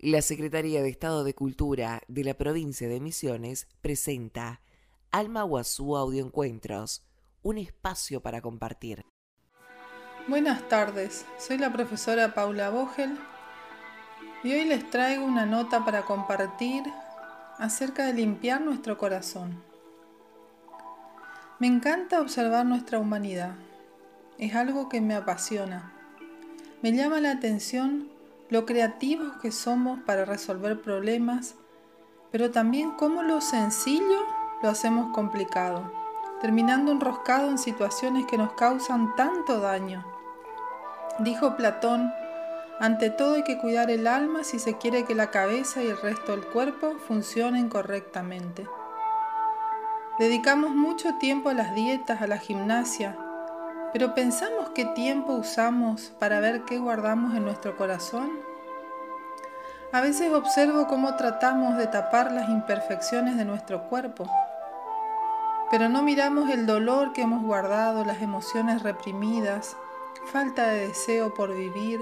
La Secretaría de Estado de Cultura de la provincia de Misiones presenta Alma Guazú Audioencuentros, un espacio para compartir. Buenas tardes, soy la profesora Paula Vogel y hoy les traigo una nota para compartir acerca de limpiar nuestro corazón. Me encanta observar nuestra humanidad, es algo que me apasiona. Me llama la atención lo creativos que somos para resolver problemas, pero también cómo lo sencillo lo hacemos complicado, terminando enroscado en situaciones que nos causan tanto daño. Dijo Platón, ante todo hay que cuidar el alma si se quiere que la cabeza y el resto del cuerpo funcionen correctamente. Dedicamos mucho tiempo a las dietas, a la gimnasia, pero ¿pensamos qué tiempo usamos para ver qué guardamos en nuestro corazón? A veces observo cómo tratamos de tapar las imperfecciones de nuestro cuerpo, pero no miramos el dolor que hemos guardado, las emociones reprimidas, falta de deseo por vivir,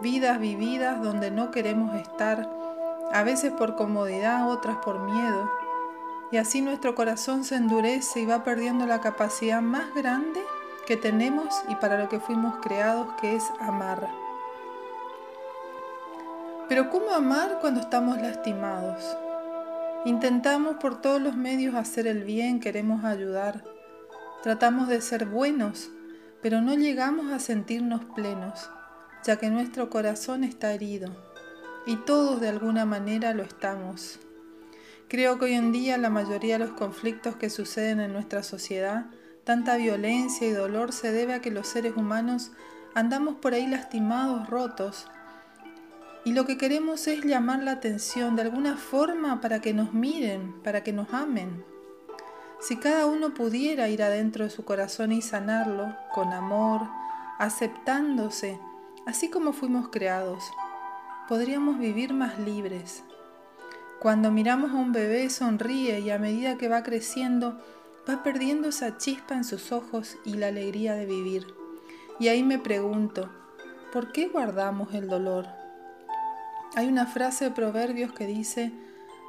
vidas vividas donde no queremos estar, a veces por comodidad, otras por miedo. Y así nuestro corazón se endurece y va perdiendo la capacidad más grande que tenemos y para lo que fuimos creados, que es amar. Pero ¿cómo amar cuando estamos lastimados? Intentamos por todos los medios hacer el bien, queremos ayudar. Tratamos de ser buenos, pero no llegamos a sentirnos plenos, ya que nuestro corazón está herido. Y todos de alguna manera lo estamos. Creo que hoy en día la mayoría de los conflictos que suceden en nuestra sociedad Tanta violencia y dolor se debe a que los seres humanos andamos por ahí lastimados, rotos. Y lo que queremos es llamar la atención de alguna forma para que nos miren, para que nos amen. Si cada uno pudiera ir adentro de su corazón y sanarlo con amor, aceptándose, así como fuimos creados, podríamos vivir más libres. Cuando miramos a un bebé sonríe y a medida que va creciendo, va perdiendo esa chispa en sus ojos y la alegría de vivir. Y ahí me pregunto, ¿por qué guardamos el dolor? Hay una frase de Proverbios que dice,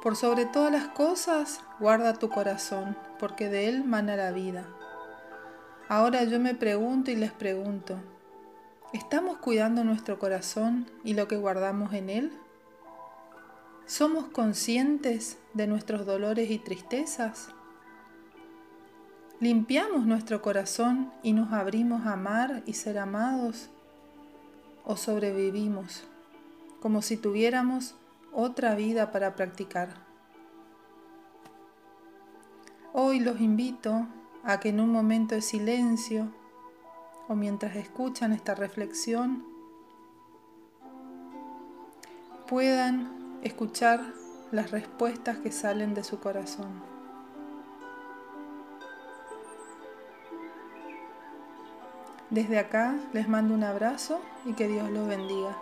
por sobre todas las cosas, guarda tu corazón, porque de él mana la vida. Ahora yo me pregunto y les pregunto, ¿estamos cuidando nuestro corazón y lo que guardamos en él? ¿Somos conscientes de nuestros dolores y tristezas? ¿Limpiamos nuestro corazón y nos abrimos a amar y ser amados? ¿O sobrevivimos como si tuviéramos otra vida para practicar? Hoy los invito a que en un momento de silencio o mientras escuchan esta reflexión puedan escuchar las respuestas que salen de su corazón. Desde acá les mando un abrazo y que Dios los bendiga.